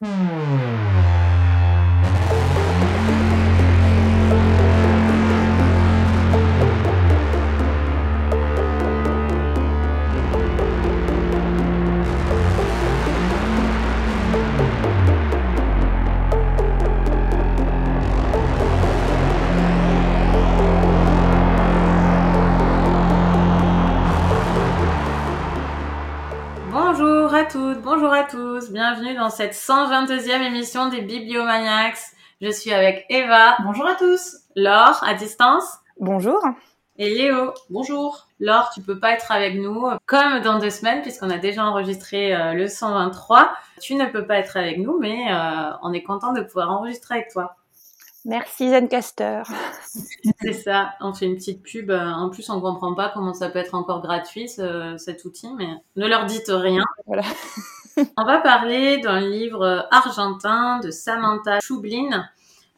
Bonjour dans cette 122e émission des Bibliomaniacs. Je suis avec Eva. Bonjour à tous. Laure, à distance. Bonjour. Et Léo. Bonjour. Laure, tu peux pas être avec nous comme dans deux semaines puisqu'on a déjà enregistré euh, le 123. Tu ne peux pas être avec nous, mais euh, on est content de pouvoir enregistrer avec toi. Merci Zencaster. C'est ça, on fait une petite pub. Euh, En plus, on comprend pas comment ça peut être encore gratuit ce- cet outil, mais ne leur dites rien. Voilà. On va parler d'un livre argentin de Samantha Choublin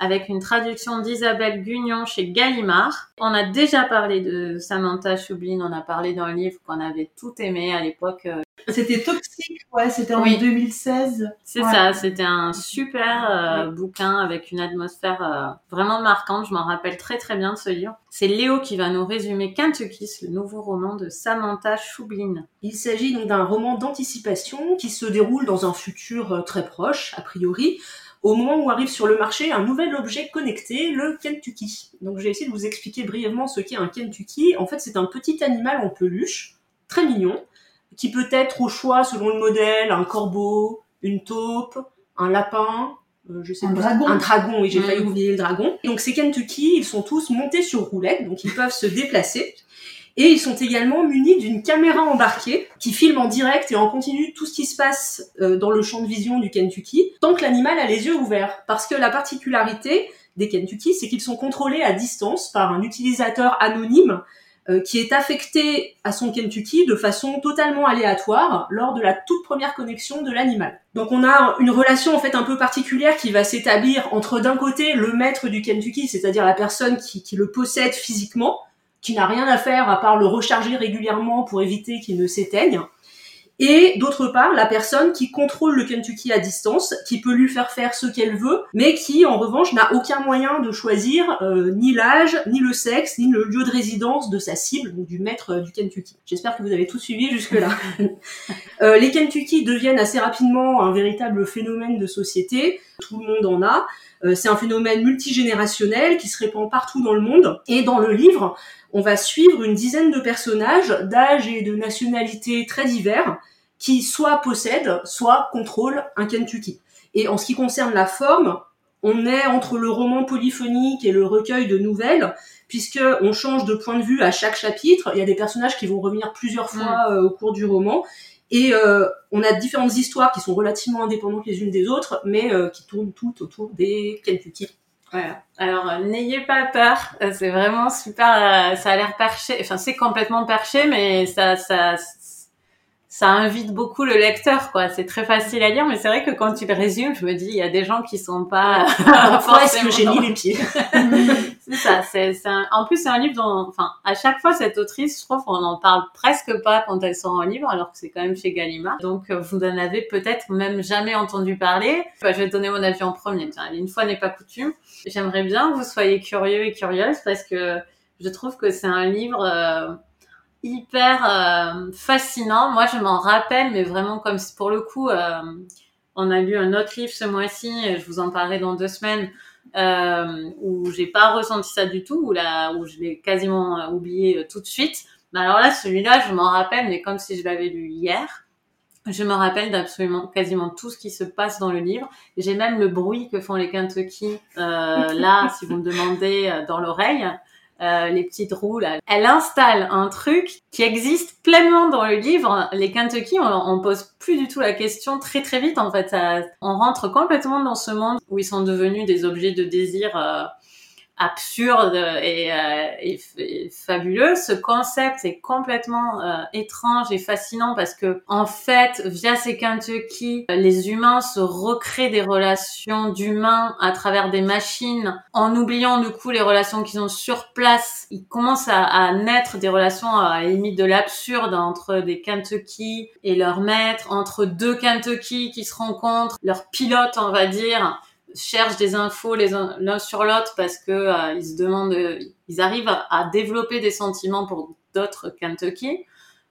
avec une traduction d'Isabelle Gugnon chez Gallimard. On a déjà parlé de Samantha Choublin, on a parlé d'un livre qu'on avait tout aimé à l'époque. euh, C'était toxique, ouais, c'était en Oui. 2016. C'est Ouais. ça, c'était un super euh, bouquin avec une atmosphère euh, vraiment marquante. Je m'en rappelle très très bien de ce livre. C'est Léo qui va nous résumer Kentucky, le nouveau roman de Samantha Choublin. Il s'agit donc d'un roman d'anticipation qui se déroule dans un futur très proche, a priori, au moment où arrive sur le marché un nouvel objet connecté, le Kentucky. Donc j'ai essayé de vous expliquer brièvement ce qu'est un Kentucky. En fait, c'est un petit animal en peluche, très mignon, qui peut être au choix selon le modèle, un corbeau, une taupe, un lapin, euh, je sais Un dragon. un dragon, oui, j'ai Mm. failli oublier le dragon. Donc ces Kentucky, ils sont tous montés sur roulette, donc ils peuvent se déplacer. Et ils sont également munis d'une caméra embarquée qui filme en direct et en continu tout ce qui se passe euh, dans le champ de vision du Kentucky, tant que l'animal a les yeux ouverts. Parce que la particularité des Kentucky, c'est qu'ils sont contrôlés à distance par un utilisateur anonyme euh, qui est affecté à son Kentucky de façon totalement aléatoire lors de la toute première connexion de l'animal. Donc on a une relation en fait un peu particulière qui va s'établir entre d'un côté le maître du Kentucky, c'est-à-dire la personne qui, qui le possède physiquement, qui n'a rien à faire à part le recharger régulièrement pour éviter qu'il ne s'éteigne, et d'autre part la personne qui contrôle le Kentucky à distance, qui peut lui faire faire ce qu'elle veut, mais qui en revanche n'a aucun moyen de choisir euh, ni l'âge, ni le sexe, ni le lieu de résidence de sa cible, donc du maître euh, du Kentucky. J'espère que vous avez tout suivi jusque-là. Euh, les Kentucky deviennent assez rapidement un véritable phénomène de société, tout le monde en a. Euh, c'est un phénomène multigénérationnel qui se répand partout dans le monde. Et dans le livre, on va suivre une dizaine de personnages d'âge et de nationalités très divers qui soit possèdent, soit contrôlent un Kentucky. Et en ce qui concerne la forme, on est entre le roman polyphonique et le recueil de nouvelles, puisque on change de point de vue à chaque chapitre. Il y a des personnages qui vont revenir plusieurs fois euh, au cours du roman. Et euh, on a différentes histoires qui sont relativement indépendantes les unes des autres, mais euh, qui tournent toutes autour des Kentucky. Voilà. Alors, euh, n'ayez pas peur. C'est vraiment super. ça a l'air perché. Enfin, c'est complètement perché, mais ça, ça, ça invite beaucoup le lecteur, quoi. C'est très facile à lire, mais c'est vrai que quand tu le résumes, je me dis, il y a des gens qui sont pas Pourquoi est-ce que j'ai mis les pieds C'est ça. C'est, un- En plus, c'est un livre dont, enfin, à chaque fois, cette autrice, je trouve qu'on en parle presque pas quand elle sort un livre, alors que c'est quand même chez Gallimard. Donc, euh, vous en avez peut-être même jamais entendu parler. Bah, je vais donner mon avis en premier. Une fois n'est pas coutume. J'aimerais bien que vous soyez curieux et curieuses parce que je trouve que c'est un livre euh, hyper euh, fascinant. Moi, je m'en rappelle, mais vraiment comme pour le coup, euh, on a lu un autre livre ce mois-ci. Je vous en parlerai dans deux semaines euh, où j'ai pas ressenti ça du tout, où là, où je l'ai quasiment euh, oublié euh, tout de suite. Mais alors là, celui-là, je m'en rappelle, mais comme si je l'avais lu hier. Je me rappelle d'absolument quasiment tout ce qui se passe dans le livre. J'ai même le bruit que font les Kentucky euh, là, si vous me demandez, dans l'oreille. Euh, les petites roues là. Elle installe un truc qui existe pleinement dans le livre. Les Kentucky, on, on pose plus du tout la question très très vite en fait. On rentre complètement dans ce monde où ils sont devenus des objets de désir euh, absurde et, et, fabuleux. Ce concept est complètement étrange et fascinant parce que en fait, via ces Kentucky, les humains se recréent des relations d'humains à travers des machines en oubliant du coup les relations qu'ils ont sur place. Ils commencent à, à naître des relations à la limite de l'absurde entre des Kentucky et leur maître, entre deux Kentucky qui se rencontrent, leur pilote on va dire cherchent des infos les uns l'un sur l'autre parce que euh, ils se demandent, ils arrivent à, développer des sentiments pour d'autres Kentucky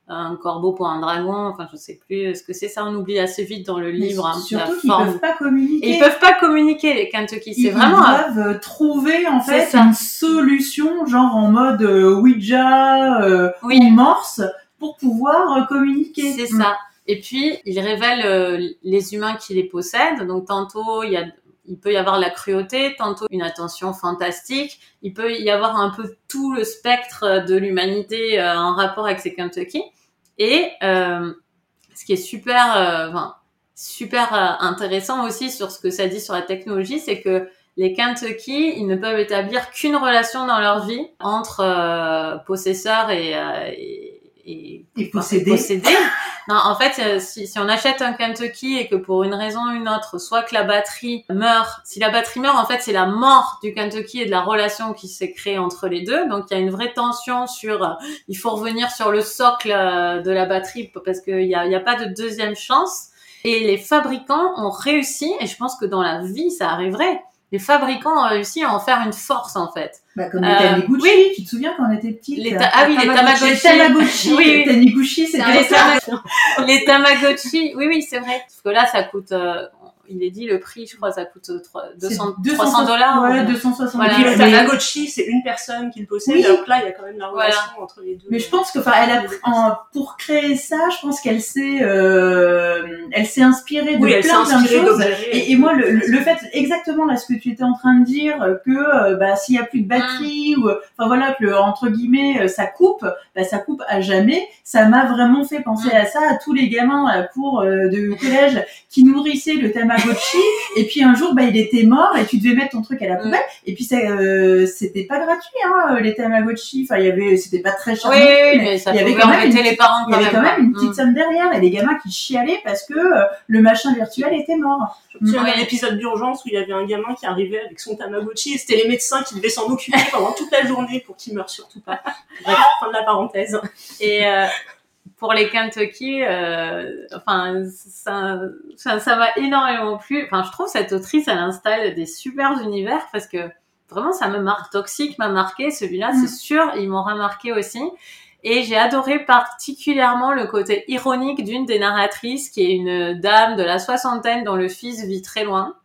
un corbeau pour un dragon, enfin je sais plus ce que c'est ça, on oublie assez vite dans le livre. Hein, surtout qu'ils peuvent pas communiquer. Et ils peuvent pas communiquer les Kentucky, c'est vraiment. Ils doivent euh, trouver en fait une solution, genre en mode euh, Ouija ou Morse, pour pouvoir communiquer. C'est ça. Et puis, il révèle euh, les humains qui les possèdent. Donc, tantôt, il, y a, il peut y avoir la cruauté, tantôt une attention fantastique. Il peut y avoir un peu tout le spectre de l'humanité euh, en rapport avec ces Kentucky. Et euh, ce qui est super, enfin, super intéressant aussi sur ce que ça dit sur la technologie, c'est que les Kentucky, ils ne peuvent établir qu'une relation dans leur vie entre possesseurs et, et, et, et posséder. Non, en fait, euh, si, si, on achète un Kentucky et que pour une raison ou une autre, soit que la batterie meurt, si la batterie meurt, en fait, c'est la mort du Kentucky et de la relation qui s'est créée entre les deux. Donc, il y a une vraie tension sur, euh, il faut revenir sur le socle euh, de la batterie parce qu'il n'y a, y a pas de deuxième chance. Et les fabricants ont réussi, et je pense que dans la vie, ça arriverait, les fabricants ont réussi à en faire une force en fait. Bah, comme les euh, Taniguchi, oui. tu te souviens quand on était petite les Ah oui, les Tamagotchi. Les Tamagotchi, oui, oui. Taniguchi, c'était les, les Tamagotchi, oui, oui, c'est vrai. Parce que là, ça coûte, euh, il est dit le prix, je crois, ça coûte 200, 300 dollars. Ouais, 260 voilà. Puis le Tamagotchi, c'est une personne qui le possède. Donc là, il y a quand même la relation entre les deux. Mais je pense que, enfin, elle a, en, pour créer ça, je pense qu'elle s'est, euh, elle s'est inspirée de plein, plein de choses. Et, et, moi, le, le, fait, exactement là, ce que tu étais en train de dire, que, euh, bah, s'il y a plus de batterie mm. ou, enfin voilà, que entre guillemets, euh, ça coupe, bah, ça coupe à jamais. Ça m'a vraiment fait penser mm. à ça, à tous les gamins à la cour euh, de collège qui nourrissaient le Tamagotchi et puis un jour bah il était mort et tu devais mettre ton truc à la mm. poubelle et puis ça euh, c'était pas gratuit hein les Tamagotchi enfin il y avait c'était pas très cher oui, mais, ça il y avait quand même une, les parents il y avait quand même une petite mm. somme derrière et les gamins qui chialaient parce que euh, le machin virtuel était mort il y avait un épisode d'urgence où il y avait un gamin qui arrivait avec son Tamagotchi et c'était les médecins qui devaient s'en occuper pendant toute la journée pour qu'il meure surtout pas. Bref, fin de la parenthèse. Et euh, pour les Kentucky, euh, enfin, ça, ça, m'a énormément plu. Enfin, je trouve cette autrice, elle installe des super univers parce que vraiment, ça me marque. Toxique m'a marqué, celui-là, c'est mm. sûr, ils m'ont remarqué aussi. Et j'ai adoré particulièrement le côté ironique d'une des narratrices, qui est une dame de la soixantaine dont le fils vit très loin.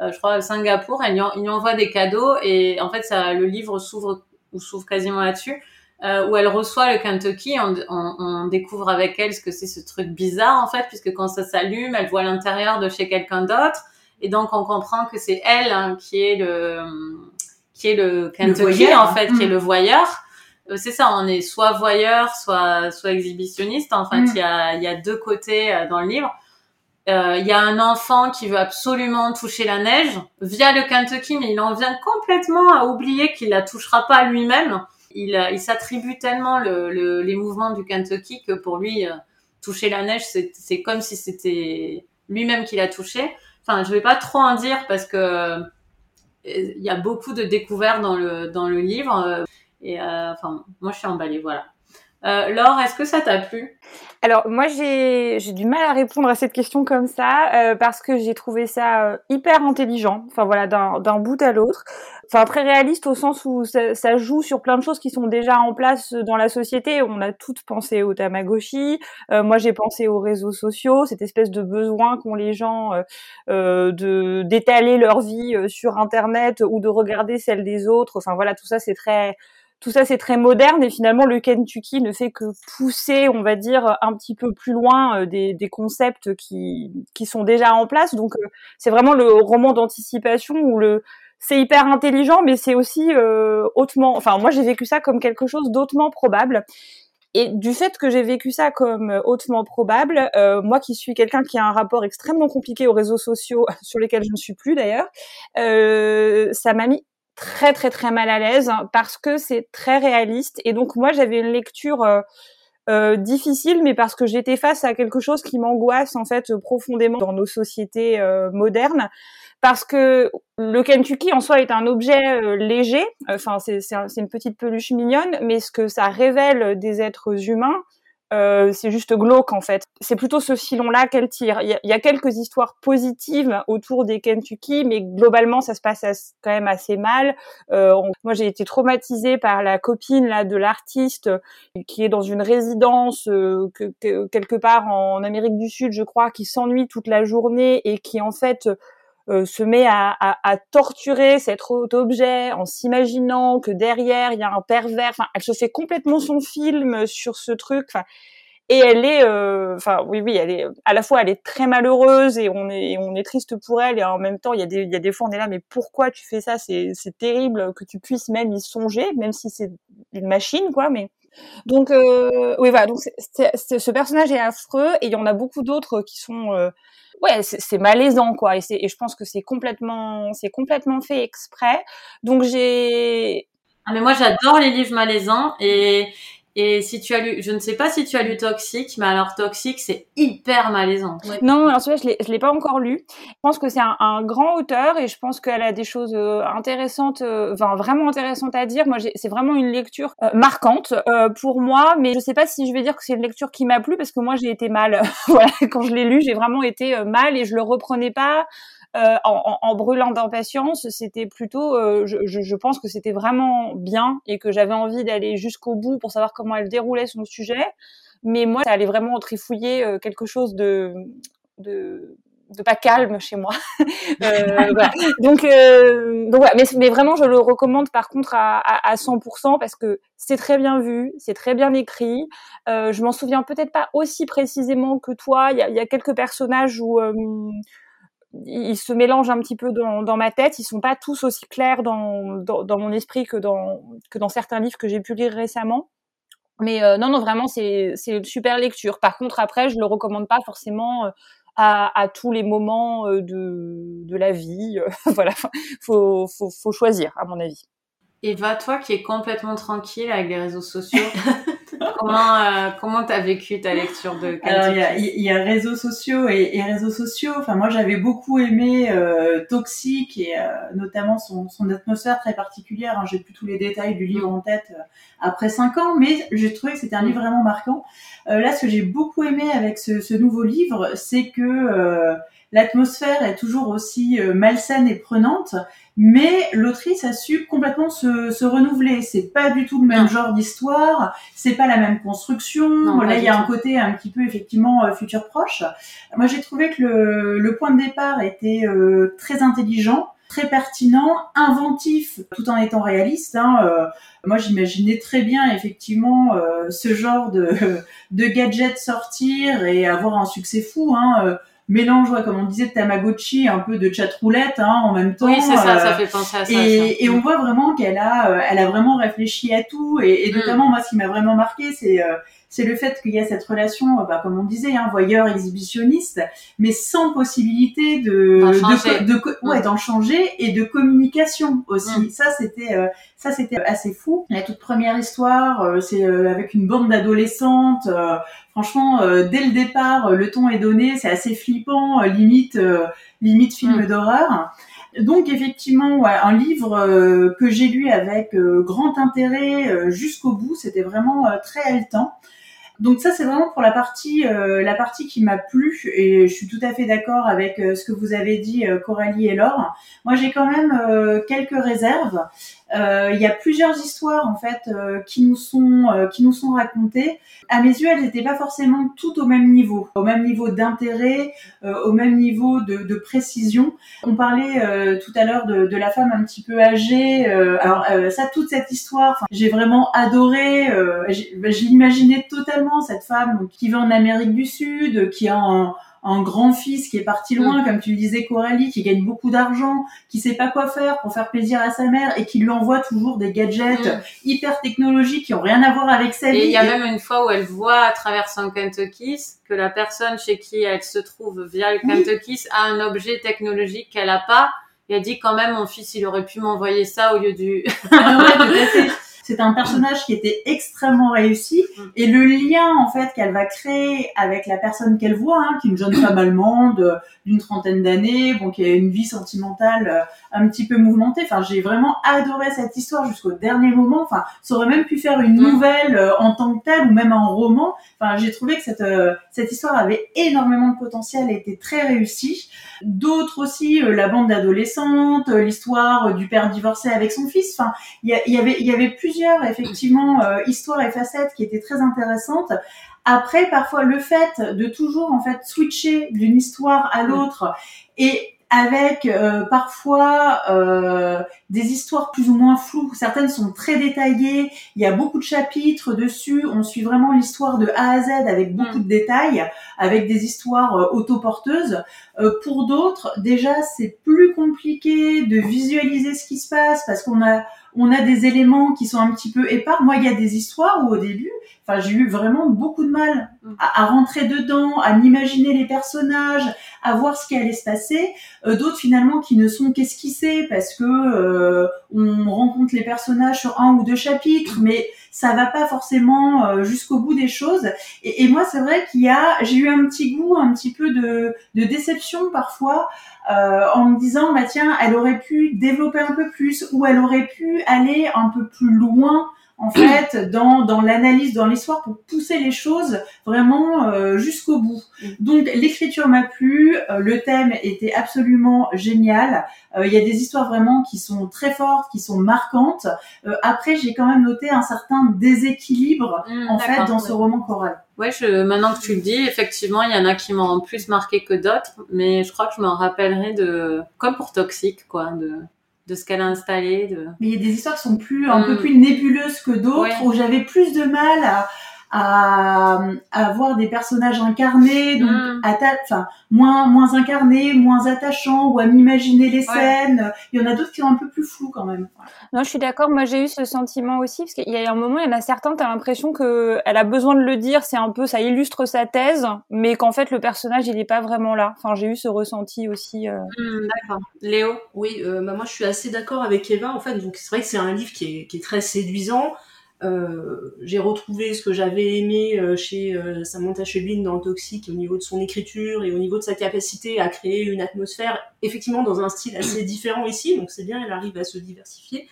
Euh, je crois à Singapour. Elle lui, lui envoie des cadeaux et en fait, ça, le livre s'ouvre ou s'ouvre quasiment là-dessus euh, où elle reçoit le Kentucky. On, on, on découvre avec elle ce que c'est ce truc bizarre en fait, puisque quand ça s'allume, elle voit l'intérieur de chez quelqu'un d'autre, et donc on comprend que c'est elle hein, qui est le qui est le Kentucky en fait, qui est mm. le voyeur. Euh, c'est ça, on est soit voyeur, soit soit exhibitionniste. En fait, mm. il y a il y a deux côtés euh, dans le livre. Euh, il y a un enfant qui veut absolument toucher la neige via le Kentucky, mais il en vient complètement à oublier qu'il la touchera pas lui-même il, s'attribue tellement le, les mouvements du Kentucky que pour lui, euh, toucher la neige, c'est comme si c'était lui-même qui l'a touché. Enfin, je vais pas trop en dire parce que euh, il y a beaucoup de découvertes dans le dans le livre. Euh, et enfin, moi, je suis emballée, voilà. Euh, Laure, est-ce que ça t'a plu? Alors moi j'ai du mal à répondre à cette question comme ça euh, parce que j'ai trouvé ça euh, hyper intelligent. Enfin voilà d'un bout à l'autre. Enfin très réaliste au sens où ça, ça, joue sur plein de choses qui sont déjà en place dans la société. On a toutes pensé au Tamagotchi. Euh, moi j'ai pensé aux réseaux sociaux, cette espèce de besoin qu'ont les gens de d'étaler leur vie sur Internet ou de regarder celle des autres. Enfin voilà tout ça c'est très tout ça c'est très moderne et finalement le Kentucky ne fait que pousser, on va dire, un petit peu plus loin euh, des, concepts qui, qui sont déjà en place. Donc euh, c'est vraiment le roman d'anticipation où le c'est hyper intelligent, mais c'est aussi euh, hautement. Enfin, moi j'ai vécu ça comme quelque chose d'autrement probable. Et du fait que j'ai vécu ça comme hautement probable, moi qui suis quelqu'un qui a un rapport extrêmement compliqué aux réseaux sociaux, sur lesquels je ne suis plus d'ailleurs, ça m'a mis très très très mal à l'aise parce que c'est très réaliste. Et donc moi j'avais une lecture euh, euh, difficile mais parce que j'étais face à quelque chose qui m'angoisse en fait profondément dans nos sociétés euh, modernes. Parce que le Kentucky en soi est un objet léger. Enfin c'est une petite peluche mignonne mais ce que ça révèle des êtres humains euh, c'est juste glauque en fait. C'est plutôt ce filon-là qu'elle tire. Il y, a, quelques histoires positives autour des Kentucky, mais globalement ça se passe quand même assez mal. Euh, moi j'ai été traumatisée par la copine là de l'artiste qui est dans une résidence euh, quelque part en Amérique du Sud, je crois, qui s'ennuie toute la journée et qui en fait euh, se met à, à, à, torturer cet objet en s'imaginant que derrière il y a un pervers. Enfin, elle se fait complètement son film sur ce truc. Enfin, et elle est, euh, enfin oui oui, elle est à la fois elle est très malheureuse et on est on est triste pour elle et en même temps il y a des il y a des fois on est là mais pourquoi tu fais ça? C'est c'est terrible que tu puisses même y songer même si c'est une machine quoi mais donc euh, oui voilà donc ce personnage est affreux et il y en a beaucoup d'autres qui sont euh, ouais, c'est malaisant quoi. Et, et je pense que c'est complètement, c'est complètement fait exprès. Donc j'ai. Ah mais moi j'adore les livres malaisants et et si tu as lu, je ne sais pas si tu as lu Toxique, mais alors Toxique, c'est hyper malaisant. Non, alors celui-là, je l'ai, je l'ai pas encore lu. Je pense que c'est un, un, grand auteur et je pense qu'elle a des choses euh, intéressantes, euh, enfin vraiment intéressantes à dire. Moi, c'est vraiment une lecture euh, marquante pour moi, mais je sais pas si je vais dire que c'est une lecture qui m'a plu parce que moi, j'ai été mal. voilà, quand je l'ai lu, j'ai vraiment été mal et je le reprenais pas. Euh, en, en, brûlant d'impatience, c'était plutôt, euh, je, je, pense que c'était vraiment bien et que j'avais envie d'aller jusqu'au bout pour savoir comment elle déroulait son sujet. Mais moi, ça allait vraiment trifouiller euh, quelque chose de, de, de pas calme chez moi. euh, voilà. Donc, euh, donc mais, vraiment, je le recommande par contre à, à, à 100% parce que c'est très bien vu, c'est très bien écrit. Euh, je m'en souviens peut-être pas aussi précisément que toi. Il y a, y a quelques personnages où ils se mélangent un petit peu dans, dans, ma tête. Ils sont pas tous aussi clairs dans, dans, dans mon esprit que dans, que dans certains livres que j'ai pu lire récemment. Mais euh, non, non, vraiment, c'est une super lecture. Par contre, après, je le recommande pas forcément euh, à, à tous les moments euh, de, de la vie. voilà, faut, faut, faut choisir, à mon avis. Eva, toi qui es complètement tranquille avec les réseaux sociaux, comment euh, comment t'as vécu ta lecture de Alors il y a, y a, réseaux sociaux et, et, réseaux sociaux. Enfin moi j'avais beaucoup aimé euh, Toxique et euh, notamment son, son atmosphère très particulière. Hein. J'ai plus tous les détails du livre en tête euh, après cinq ans, mais j'ai trouvé que c'était un livre vraiment marquant. là ce que j'ai beaucoup aimé avec ce, ce nouveau livre, c'est que l'atmosphère est toujours aussi euh, malsaine et prenante, mais l'autrice a su complètement se, se renouveler. C'est pas du tout le même genre d'histoire, c'est pas la même construction. Là, il y a un côté un petit peu effectivement euh, futur proche. Moi, j'ai trouvé que le, le, point de départ était euh, très intelligent très pertinent, inventif, tout en étant réaliste. Hein, moi, j'imaginais très bien effectivement ce genre de, de gadget sortir et avoir un succès fou. Hein, mélange, comme on disait, de Tamagotchi, un peu de chatroulette hein, en même temps. Oui, c'est ça, ça euh, fait penser à ça. Et, et on voit vraiment qu'elle a, euh, elle a vraiment réfléchi à tout. Et, et mm. notamment, moi, ce qui m'a vraiment marqué, c'est euh, c'est le fait qu'il y a cette relation, bah, comme on disait, hein, voyeur exhibitionniste, mais sans possibilité de d'en de, de, ouais, d'en changer et de communication aussi. Mm. Ça c'était ça c'était assez fou. La toute première histoire, c'est avec une bande d'adolescentes. franchement, dès le départ, le ton est donné, c'est assez flippant, limite limite film mm. d'horreur. Donc effectivement, ouais, un livre que j'ai lu avec grand intérêt jusqu'au bout, c'était vraiment très haletant. Donc ça c'est vraiment pour la partie euh, la partie qui m'a plu et je suis tout à fait d'accord avec euh, ce que vous avez dit euh, Coralie et Laure. Moi j'ai quand même quelques réserves. Il y a plusieurs histoires en fait qui nous sont qui nous sont racontées. À mes yeux, elles n'étaient pas forcément toutes au même niveau, au même niveau d'intérêt, au même niveau de, de, précision. On parlait tout à l'heure de, de, la femme un petit peu âgée. alors ça, toute cette histoire, j'ai vraiment adoré. j'ai imaginé totalement cette femme qui vit en Amérique du Sud, qui a un, grand-fils qui est parti loin, mm. comme tu le disais Coralie, qui gagne beaucoup d'argent, qui sait pas quoi faire pour faire plaisir à sa mère et qui lui envoie toujours des gadgets mm. hyper technologiques qui ont rien à voir avec sa vie. Et il y a même une fois où elle voit à travers son Kentucky que la personne chez qui elle se trouve via le Kentucky a un objet technologique qu'elle a pas il a dit quand même mon fils il aurait pu m'envoyer ça au lieu du ah c'est un personnage qui était extrêmement réussi et le lien en fait qu'elle va créer avec la personne qu'elle voit, hein, qui est une jeune femme allemande d'une trentaine d'années, bon, qui a une vie sentimentale euh, un petit peu mouvementée. Enfin, j'ai vraiment adoré cette histoire jusqu'au dernier moment. Enfin, ça aurait même pu faire une nouvelle euh, en tant que telle ou même un roman. Enfin, j'ai trouvé que cette euh, cette histoire avait énormément de potentiel et était très réussie. D'autres aussi, la bande d'adolescentes, l'histoire du père divorcé avec son fils. Enfin, il y, avait il y avait plusieurs effectivement histoires et facettes qui étaient très intéressantes. Après, parfois, le fait de toujours en fait switcher d'une histoire à l'autre et avec euh, parfois euh, des histoires plus ou moins floues. Certaines sont très détaillées. Il y a beaucoup de chapitres dessus. On suit vraiment l'histoire de A à Z avec beaucoup mm. de détails, avec des histoires euh, autoporteuses. Euh, pour d'autres, déjà, c'est plus compliqué de visualiser ce qui se passe parce qu'on a on a des éléments qui sont un petit peu épars. Moi, il y a des histoires où au début, enfin, j'ai eu vraiment beaucoup de mal mm. à, rentrer dedans, à m'imaginer les personnages, à voir ce qui allait se passer. Euh, d'autres finalement qui ne sont qu'esquissés parce que euh, on rencontre les personnages sur un ou deux chapitres, mais ça va pas forcément euh, jusqu'au bout des choses. Et, et moi, c'est vrai qu'il y a, j'ai eu un petit goût, un petit peu de, de déception parfois euh, en me disant bah tiens elle aurait pu développer un peu plus ou elle aurait pu aller un peu plus loin en fait dans, dans l'analyse dans l'histoire pour pousser les choses vraiment euh, jusqu'au bout. Mm. donc l'écriture m'a plu euh, le thème était absolument génial. Il y a des histoires vraiment qui sont très fortes qui sont marquantes. Après j'ai quand même noté un certain déséquilibre mm, en fait dans ce roman choral Ouais, je, maintenant que tu le dis, effectivement, il y en a qui m'ont plus marqué que d'autres, mais je crois que je m'en rappellerai de, comme pour Toxique, quoi, de, de ce qu'elle a installé. De... Mais il y a des histoires qui sont plus, un peu mm. plus nébuleuses que d'autres, où j'avais plus de mal à, à, avoir des personnages incarnés, donc mm. enfin moins moins incarnés, moins attachants, ou à m'imaginer les scènes. Il y en a d'autres qui sont un peu plus flous quand même. Non, je suis d'accord. Moi, j'ai eu ce sentiment aussi parce qu'il y a un moment, il y en a certains, t'as l'impression que elle a besoin de le dire. C'est un peu, ça illustre sa thèse, mais qu'en fait le personnage il est pas vraiment là. Enfin, j'ai eu ce ressenti aussi. Euh... Mm, d'accord. Léo? Oui, euh, bah, moi je suis assez d'accord avec Eva. En fait, donc c'est vrai que c'est un livre qui est, qui est très séduisant. Euh, j'ai retrouvé ce que j'avais aimé euh, chez euh, Samantha Schweblin dans le Toxique au niveau de son écriture et au niveau de sa capacité à créer une atmosphère, effectivement dans un style assez différent ici, donc c'est bien, elle arrive à se diversifier.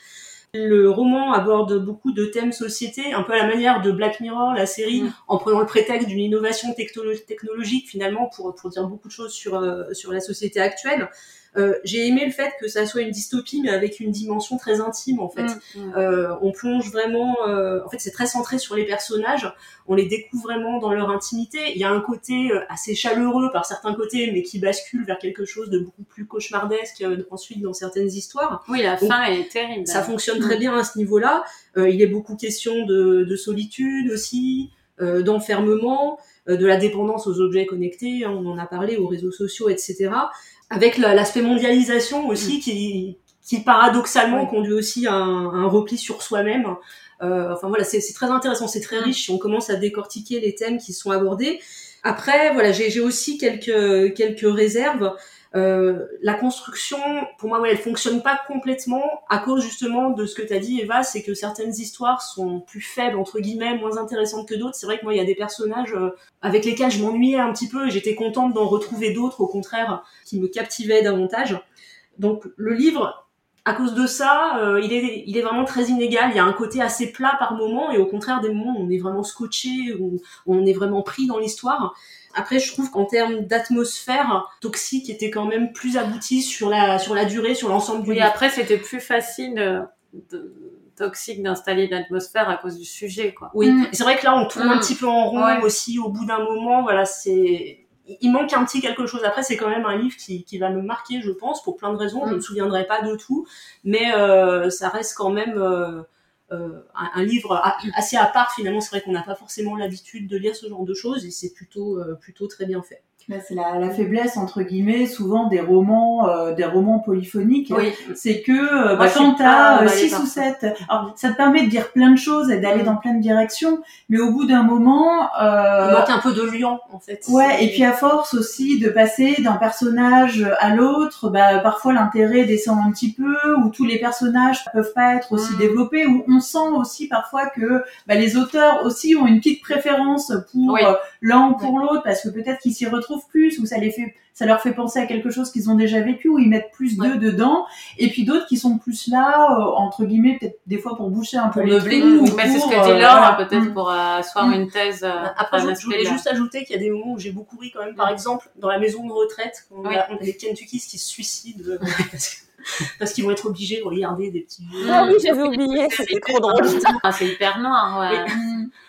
Le roman aborde beaucoup de thèmes société, un peu à la manière de Black Mirror, la série, mm. en prenant le prétexte d'une innovation technologique finalement pour, pour dire beaucoup de choses sur, sur la société actuelle. Euh, j'ai aimé le fait que ça soit une dystopie, mais avec une dimension très intime en fait. Mm, mm. Euh, on plonge vraiment, euh, en fait, c'est très centré sur les personnages. On les découvre vraiment dans leur intimité. Il y a un côté assez chaleureux par certains côtés, mais qui bascule vers quelque chose de beaucoup plus cauchemardesque ensuite dans certaines histoires. Oui, la fin est terrible. Ça fonctionne très bien à ce niveau-là. il est beaucoup question de, de solitude aussi, d'enfermement de la dépendance aux objets connectés, hein, on en a parlé, aux réseaux sociaux, etc avec l'aspect mondialisation aussi mm. qui, qui paradoxalement conduit aussi à un, repli sur soi-même. Euh, enfin voilà, c'est très intéressant, c'est très mm. riche si on commence à décortiquer les thèmes qui sont abordés. Après, voilà, j'ai aussi quelques quelques réserves. Euh, la construction, pour moi, ouais, elle fonctionne pas complètement à cause justement de ce que tu as dit, Eva, c'est que certaines histoires sont plus faibles, entre guillemets, moins intéressantes que d'autres. C'est vrai que moi, il y a des personnages euh, avec lesquels je m'ennuyais un petit peu et j'étais contente d'en retrouver d'autres, au contraire, qui me captivaient davantage. Donc, le livre, à cause de ça, euh, il, est, il est vraiment très inégal. Il y a un côté assez plat par moment et au contraire, des moments où on est vraiment scotché, où on est vraiment pris dans l'histoire. Après, je trouve qu'en termes d'atmosphère, Toxique était quand même plus abouti sur la, sur la durée, sur l'ensemble du Oui, après, c'était plus facile euh, de, Toxique d'installer l'atmosphère à cause du sujet, quoi. Oui, mm. c'est vrai que là, on tourne un mm. petit peu en rond aussi au bout d'un moment. Voilà, c'est il manque un petit quelque chose. Après, c'est quand même un livre qui, qui, va me marquer, je pense, pour plein de raisons. Je ne mm. me souviendrai pas de tout, mais euh, ça reste quand même euh, euh, un, livre assez à part finalement. C'est vrai qu'on n'a pas forcément l'habitude de lire ce genre de choses et c'est plutôt, euh, plutôt très bien fait. C'est la, la, faiblesse entre guillemets souvent des romans, euh, des romans polyphoniques. Oui. C'est que euh, bah, quand t'as 6 euh, ou 7, alors ça te permet de dire plein de choses et d'aller mm. dans plein de directions, mais au bout d'un moment, euh, il manque un peu de lion en fait. Ouais, et puis à force aussi de passer d'un personnage à l'autre, bah parfois l'intérêt descend un petit peu, ou tous les personnages peuvent pas être aussi mm. développés, ou on sent aussi parfois que bah, les auteurs aussi ont une petite préférence pour l'un ou pour l'autre parce que peut-être qu'ils s'y retrouvent plus, ou ça les fait, ça leur fait penser à quelque chose qu'ils ont déjà vécu, ou ils mettent plus d'eux dedans, et puis d'autres qui sont plus là, euh, entre guillemets, peut-être des fois pour boucher un peu les trous. Ou c'est ce que dit Laure, peut-être pour asseoir mm. une thèse. Euh, Après, je, voulais juste ajouter qu'il y a des moments où j'ai beaucoup ri quand même. Par mm. exemple, dans la maison de retraite, on, a, les Kentuckys qui se suicident. Euh, parce qu'ils vont être obligés de regarder des petits. Ah oui, j'avais oublié, c'était trop drôle. Ah, c'est hyper noir, ouais.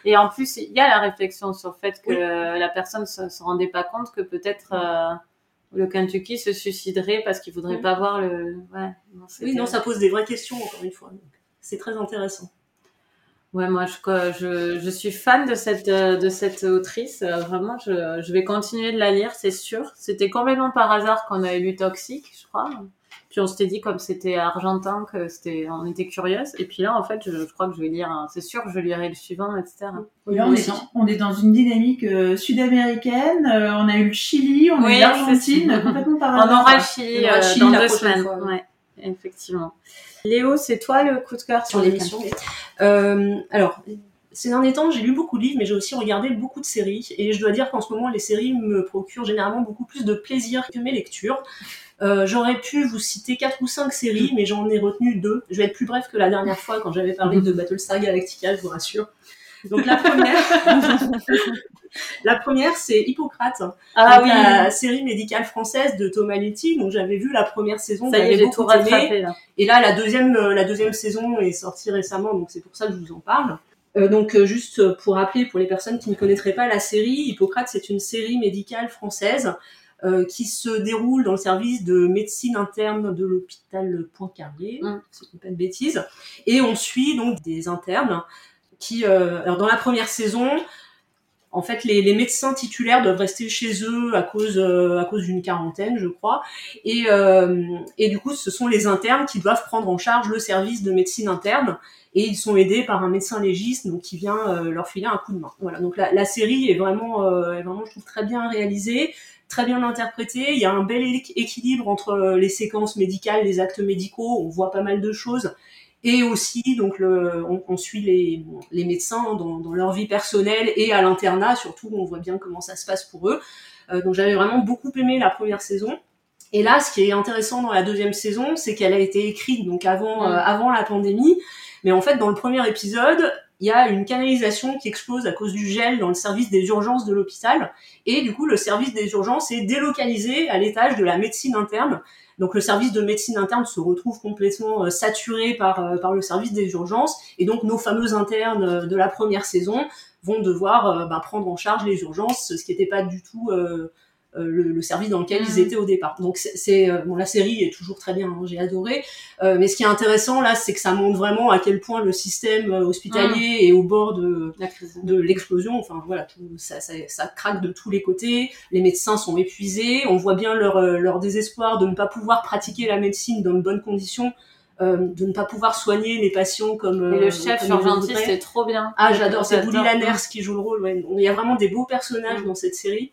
Et en plus, il y a la réflexion sur le fait que la personne se, se rendait pas compte que peut-être euh, le Kentucky se suiciderait parce qu'il voudrait pas voir le. Ouais, non, oui, non, ça pose des vraies questions encore une fois. C'est très intéressant. Ouais, moi, je, je, je, suis fan de cette, de cette autrice. Euh, vraiment, je, je vais continuer de la lire, c'est sûr. C'était complètement par hasard qu'on avait lu Toxic, je crois. Puis on s'était dit comme c'était argentin que c'était, on était curieuse. Et puis là, en fait, je, crois que je vais lire, c'est sûr que je lirai le suivant, etc. là, on est, dans, on est dans une dynamique euh, sud-américaine. Euh, on a eu le Chili, on a eu l'Argentine, complètement par. On aura le Chili, euh, dans deux semaines. Ouais, effectivement. Léo, c'est toi le coup de cœur sur l'émission Alors, ces derniers temps, j'ai lu beaucoup de livres, mais j'ai aussi regardé beaucoup de séries. Et je dois dire qu'en ce moment, les séries me procurent généralement beaucoup plus de plaisir que mes lectures. Euh, j'aurais pu vous citer quatre ou cinq séries, mais j'en ai retenu deux. Je vais être plus bref que la dernière fois quand j'avais parlé de Battlestar Galactica, je vous rassure. Donc la première, la première c'est Hippocrate, ah, oui. la série médicale française de Thomas Letty. Donc j'avais vu la première saison, j'avais beaucoup tout aimé. Et là la deuxième, euh, la deuxième saison est sortie récemment, donc c'est pour ça que je vous en parle. Euh, donc euh, juste pour rappeler pour les personnes qui ne connaîtraient pas la série, Hippocrate c'est une série médicale française euh, qui se déroule dans le service de médecine interne de l'hôpital Poincaré, mm. si je ne pas de bêtises. Et on suit donc des internes qui, euh, alors dans la première saison, en fait, les, les, médecins titulaires doivent rester chez eux à cause euh, à cause d'une quarantaine, je crois. Et, euh, et du coup, ce sont les internes qui doivent prendre en charge le service de médecine interne. Et ils sont aidés par un médecin légiste, donc qui vient euh, leur filer un coup de main. Voilà. Donc la, la série est vraiment, est vraiment, je trouve, très bien réalisée très bien interprété. Il y a un bel équilibre entre euh, les séquences médicales, les actes médicaux. On voit pas mal de choses. Et aussi, donc, le, on, suit les, les médecins dans, dans, leur vie personnelle et à l'internat, surtout, on voit bien comment ça se passe pour eux. Euh, donc, j'avais vraiment beaucoup aimé la première saison. Et là, ce qui est intéressant dans la deuxième saison, c'est qu'elle a été écrite donc avant, euh, avant la pandémie. Mais en fait, dans le premier épisode, il y a une canalisation qui explose à cause du gel dans le service des urgences de l'hôpital. Et du coup, le service des urgences est délocalisé à l'étage de la médecine interne. Donc le service de médecine interne se retrouve complètement euh, saturé par, euh, par le service des urgences. Et donc nos fameux internes euh, de la première saison vont devoir bah, prendre en charge les urgences, ce qui n'était pas du tout euh, le, le, service dans lequel ils mm. étaient au départ. Donc c'est euh, bon, la série est toujours très bien, hein, j'ai adoré. Euh, mais ce qui est intéressant là, c'est que ça montre vraiment à quel point le système hospitalier mm. est au bord de de l'explosion. Enfin voilà, tout, ça, ça, ça, craque de tous les côtés. Les médecins sont épuisés. On voit bien leur leur désespoir de ne pas pouvoir pratiquer la médecine dans de bonnes conditions. de ne pas pouvoir soigner les patients comme et le chef urgentiste c'est trop bien ah j'adore c'est Bouli Lanners qui joue le rôle ouais. il y a vraiment des beaux personnages mm. dans cette série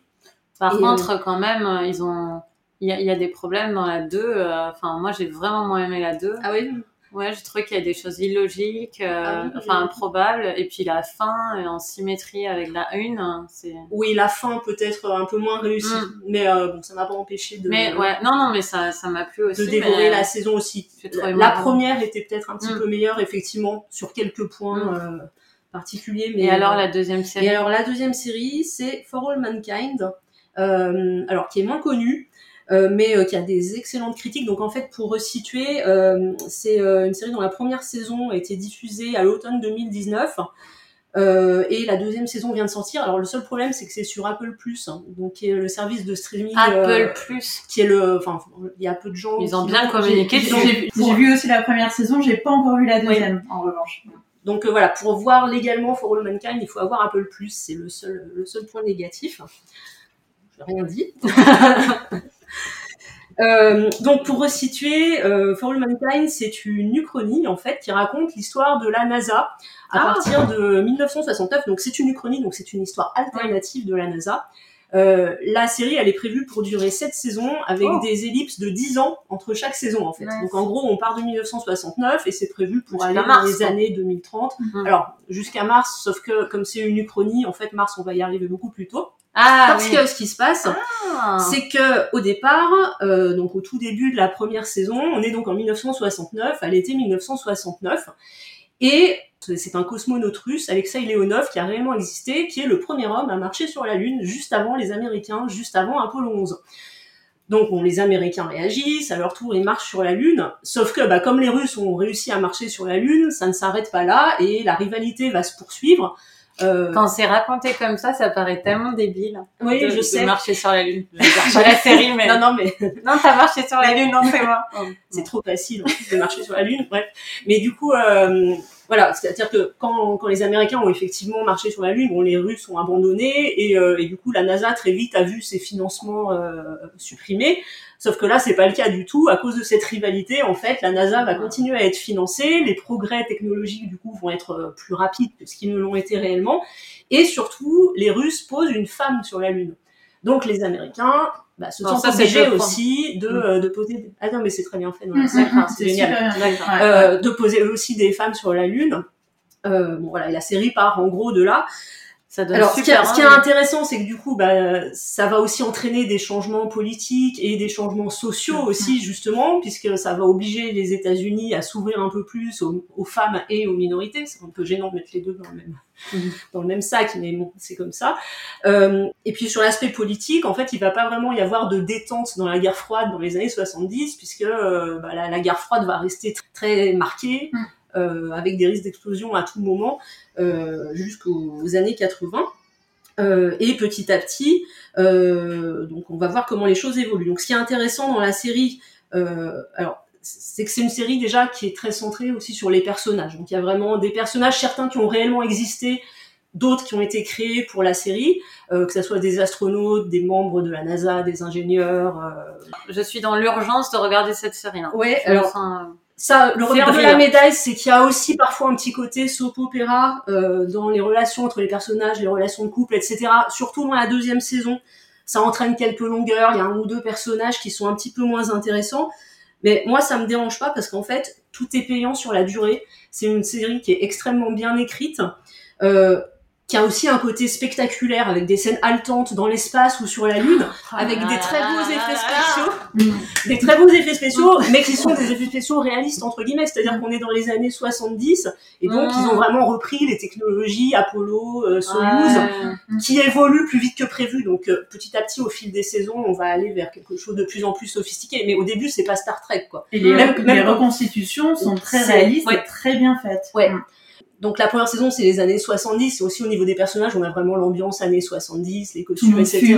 par contre, quand même, euh, ils ont, il y a, y a, des problèmes dans la 2. Euh, enfin, moi, j'ai vraiment moins aimé la 2. Ah oui? Ouais, je trouve qu'il y a des choses illogiques, euh, ah enfin improbables, et puis la fin est en symétrie avec la 1. C'est... Oui, la fin peut-être un peu moins réussie, mm. mais euh, bon, ça m'a pas empêché de. Mais ouais, non, non, mais ça, ça m'a plu aussi. De dévorer la saison aussi. La, première était peut-être un petit mm. peu meilleure, effectivement, sur quelques points. Mm. Euh, particuliers mais et alors la deuxième série? et alors la deuxième série c'est For All Mankind euh, alors qui est moins connu, euh, mais euh, qui a des excellentes critiques. Donc en fait, pour resituer, c'est une série dont la première saison a été diffusée à l'automne 2019. Euh, et la deuxième saison vient de sortir. Alors le seul problème, c'est que c'est sur Apple Plus, hein, donc qui est le service de streaming. Apple Plus, qui est le, enfin, il y a peu de gens. Ils ont bien communiqué. J'ai vu aussi la première saison, j'ai pas encore vu la deuxième, en revanche. Donc voilà, pour voir légalement For All Mankind, il faut avoir Apple Plus, c'est le seul, le seul point négatif rien dit. Euh, donc pour resituer, euh, For All Mankind, c'est une uchronie en fait qui raconte l'histoire de la NASA à ah. partir de 1969. Donc c'est une uchronie, donc c'est une histoire alternative de la NASA. Euh, la série, elle est prévue pour durer 7 saisons avec oh. des ellipses de 10 ans entre chaque saison en fait. Donc en gros, on part de 1969 et c'est prévu pour aller dans les années 2030. Mhm. Alors jusqu'à mars, sauf que comme c'est une uchronie, en fait mars, on va y arriver beaucoup plus tôt. Ah, Parce que ce qui se passe, ah. c'est que au départ, euh, donc au tout début de la première saison, on est donc en 1969, à l'été 1969, et c'est un cosmonaute russe, Alexei Leonov, qui a réellement existé, qui est le premier homme à marcher sur la Lune juste avant les Américains, juste avant Apollo 11. Donc bon, les Américains réagissent, à leur tour ils marchent sur la Lune, sauf que bah, comme les Russes ont réussi à marcher sur la Lune, ça ne s'arrête pas là et la rivalité va se poursuivre. Euh... Quand c'est raconté comme ça, ça paraît tellement débile. Oui, je sais. De marcher sur la lune. pas la série, mais. Non, non, mais. non, t'as marché sur la lune, non, c'est moi. c'est trop facile de marcher sur la lune. Bref. Mais du coup, euh, voilà, c'est-à-dire que quand, quand, les Américains ont effectivement marché sur la Lune, bon, les Russes ont abandonné et, euh, et, du coup la NASA très vite a vu ses financements euh, supprimés. Sauf que là, c'est pas le cas du tout. À cause de cette rivalité, en fait, la NASA va continuer à être financée. Les progrès technologiques, du coup, vont être euh, plus rapides que ce qu'ils ne l'ont été réellement. Et surtout, les Russes posent une femme sur la Lune. Donc les Américains bah, se sentent obligés aussi de, mm. euh, de poser. Ah non, mais c'est très bien fait. Mm, mm, c'est génial. Euh, de poser aussi des femmes sur la Lune. Euh, bon voilà, la série part en gros de là. Alors, ce qui, est intéressant, c'est que du coup, bah, ça va aussi entraîner des changements politiques et des changements sociaux aussi, justement, puisque ça va obliger les États-Unis à s'ouvrir un peu plus aux, femmes et aux minorités. C'est un peu gênant de mettre les deux dans le même, dans le même sac, mais bon, c'est comme ça. Euh, et puis sur l'aspect politique, en fait, il va pas vraiment y avoir de détente dans la guerre froide dans les années 70, puisque euh, bah, la, guerre froide va rester très, marquée. Euh, avec des risques d'explosion à tout moment euh, jusqu'aux années 80. Euh, et petit à petit, donc on va voir comment les choses évoluent. Donc ce qui est intéressant dans la série, alors c'est que c'est une série déjà qui est très centrée aussi sur les personnages. Donc il y a vraiment des personnages, certains qui ont réellement existé, d'autres qui ont été créés pour la série, que ce soit des astronautes, des membres de la NASA, des ingénieurs. Je suis dans l'urgence de regarder cette série. Hein. Ouais, alors ça, le revers de la médaille, c'est qu'il y a aussi parfois un petit côté soap opéra euh, dans les relations entre les personnages, les relations de couple, etc. Surtout dans la deuxième saison, ça entraîne quelques longueurs. Il y a un ou deux personnages qui sont un petit peu moins intéressants. Mais moi, ça me dérange pas parce qu'en fait, tout est payant sur la durée. C'est une série qui est extrêmement bien écrite. Euh, qui a aussi un côté spectaculaire avec des scènes haletantes dans l'espace ou sur la lune, oh avec des très beaux effets spéciaux, des très beaux effets spéciaux, mais qui sont des effets spéciaux réalistes entre guillemets, c'est-à-dire qu'on est dans les années 70 et donc ils ont vraiment repris les technologies Apollo, euh, Soyuz, qui évoluent plus vite que prévu. Donc euh, petit à petit, au fil des saisons, on va aller vers quelque chose de plus en plus sophistiqué. Mais au début, c'est pas Star Trek quoi. Et les, les reconstitutions sont très réalistes et très bien faites. Ouais. Mm donc la première saison c'est les années 70 c'est aussi au niveau des personnages on a vraiment l'ambiance années 70 les costumes etc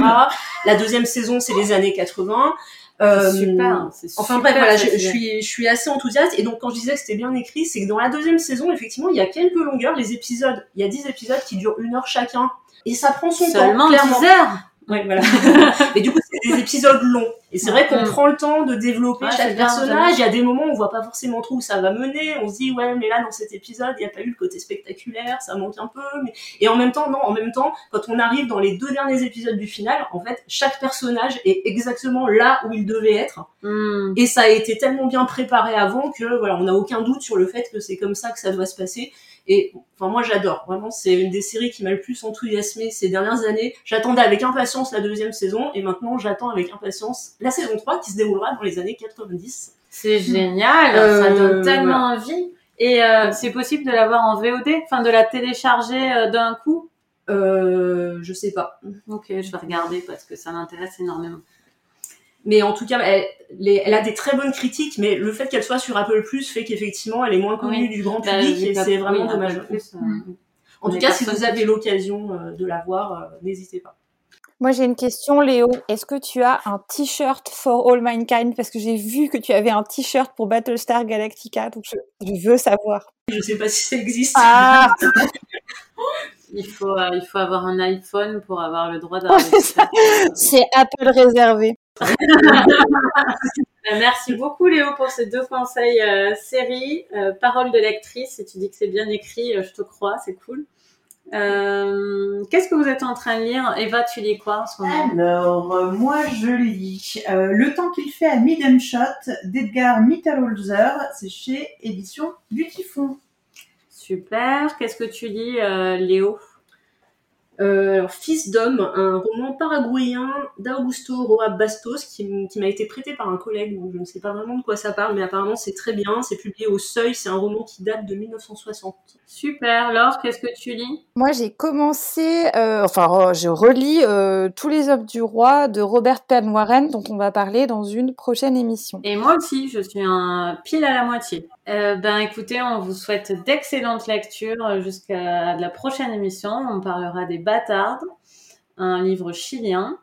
la deuxième saison c'est les années 80 euh, super, enfin bref voilà je, suis je suis assez enthousiaste. Et donc quand je disais que c'était bien écrit c'est que dans la deuxième saison effectivement il y a quelques longueurs les épisodes. Il y a 10 épisodes qui durent une heure chacun. Et ça prend son temps clairement. 10 heures. Ouais, voilà. et du coup, c'est des épisodes longs. Et c'est vrai qu'on prend le temps de développer chaque personnage. Il y a des moments où on voit pas forcément trop où ça va mener. On se dit, ouais, mais là, dans cet épisode, il n'y a pas eu le côté spectaculaire, ça manque un peu. Mais... Et en même temps, non, en même temps, quand on arrive dans les deux derniers épisodes du final, en fait, chaque personnage est exactement là où il devait être. Hmm. Et ça a été tellement bien préparé avant que, voilà, on n'a aucun doute sur le fait que c'est comme ça que ça doit se passer. Et enfin moi j'adore, vraiment c'est une des séries qui m'a le plus enthousiasmé ces dernières années. J'attendais avec impatience la deuxième saison et maintenant j'attends avec impatience la saison 3 qui se déroulera dans les années 90. C'est génial, ça euh, donne tellement envie. Et euh, c'est possible de l'avoir en VOD, enfin de la télécharger euh, d'un coup? Euh, Je sais pas. Ok, je vais regarder parce que ça m'intéresse énormément. Mais en tout cas, elle, elle, a des très bonnes critiques, mais le fait qu'elle soit sur Apple Plus fait qu'effectivement, elle est moins connue du grand bah, public et c'est vraiment dommage. En tout cas, si vous avez l'occasion euh, de la voir, euh, n'hésitez pas. Moi, j'ai une question, Léo. Est-ce que tu as un t-shirt for all mankind? Parce que j'ai vu que tu avais un t-shirt pour Battlestar Galactica, donc je, veux savoir. Je sais pas si ça existe. Ah Il faut, euh, il faut avoir un iPhone pour avoir le droit d'avoir. C'est Apple réservé. Euh, merci beaucoup Léo pour ces deux conseils euh, série, euh, parole de lectrice. Et tu dis que c'est bien écrit, je te crois, c'est cool. Qu'est-ce que vous êtes en train de lire? Eva, tu lis quoi en ce moment? Alors, moi je lis Le temps qu'il fait à Midden Shot d'Edgar Mitterholzer. C'est chez Édition Beautiful. Super. Qu'est-ce que tu lis, Léo? Euh, Fils d'homme, un roman paraguayen d'Augusto Roa Bastos qui, m'a été prêté par un collègue, je ne sais pas vraiment de quoi ça parle, mais apparemment c'est très bien, c'est publié au Seuil, c'est un roman qui date de 1960. Super, Laure, qu'est-ce que tu lis? Moi j'ai commencé, euh, enfin je relis euh, Tous les hommes du roi de Robert Penn Warren dont on va parler dans une prochaine émission. Et moi aussi, je suis un pile à la moitié. Euh, ben écoutez, on vous souhaite d'excellentes lectures jusqu'à la prochaine émission. On parlera des Bâtardes, un livre chilien.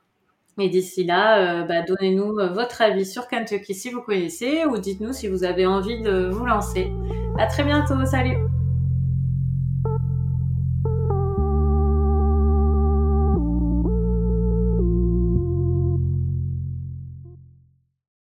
Et d'ici là, euh, ben, donnez-nous votre avis sur Kentucky si vous connaissez ou dites-nous si vous avez envie de vous lancer. À très bientôt, salut